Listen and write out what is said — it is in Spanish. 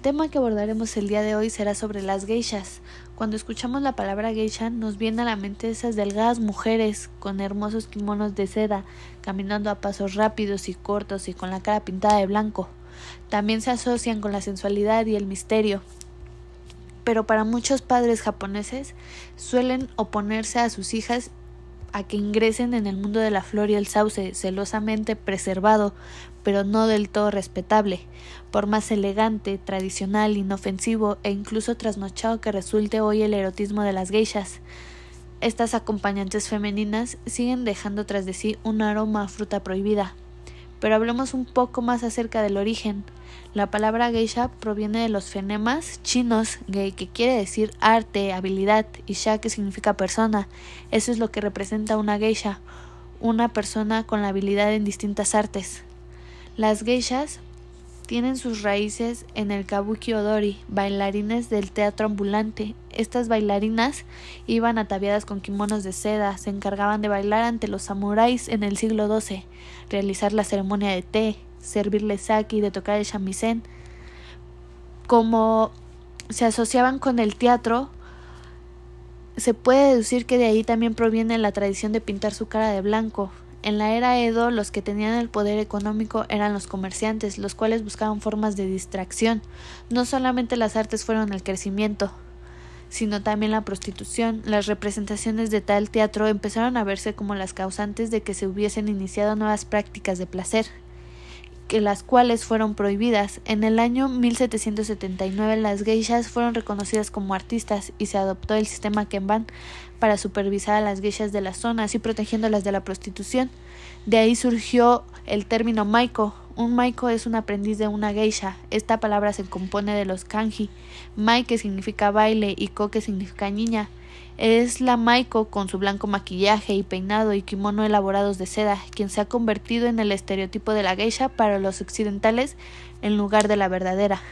El tema que abordaremos el día de hoy será sobre las geishas. Cuando escuchamos la palabra geisha nos viene a la mente esas delgadas mujeres con hermosos kimonos de seda, caminando a pasos rápidos y cortos y con la cara pintada de blanco. También se asocian con la sensualidad y el misterio. Pero para muchos padres japoneses suelen oponerse a sus hijas a que ingresen en el mundo de la flor y el sauce, celosamente preservado, pero no del todo respetable, por más elegante, tradicional, inofensivo e incluso trasnochado que resulte hoy el erotismo de las geishas. Estas acompañantes femeninas siguen dejando tras de sí un aroma a fruta prohibida. Pero hablemos un poco más acerca del origen. La palabra geisha proviene de los fenemas chinos, gei que quiere decir arte, habilidad, y sha que significa persona. Eso es lo que representa una geisha, una persona con la habilidad en distintas artes. Las geishas tienen sus raíces en el kabuki odori, bailarines del teatro ambulante. Estas bailarinas iban ataviadas con kimonos de seda, se encargaban de bailar ante los samuráis en el siglo XII, realizar la ceremonia de té, servirle sake y de tocar el shamisen. Como se asociaban con el teatro, se puede deducir que de ahí también proviene la tradición de pintar su cara de blanco, en la era Edo los que tenían el poder económico eran los comerciantes, los cuales buscaban formas de distracción. No solamente las artes fueron el crecimiento, sino también la prostitución. Las representaciones de tal teatro empezaron a verse como las causantes de que se hubiesen iniciado nuevas prácticas de placer que las cuales fueron prohibidas. En el año 1779 las geishas fueron reconocidas como artistas y se adoptó el sistema Kenban para supervisar a las geishas de la zona, así protegiéndolas de la prostitución. De ahí surgió el término maiko. Un maiko es un aprendiz de una geisha. Esta palabra se compone de los kanji, mai que significa baile y ko que significa niña. Es la Maiko con su blanco maquillaje y peinado y kimono elaborados de seda, quien se ha convertido en el estereotipo de la geisha para los occidentales en lugar de la verdadera.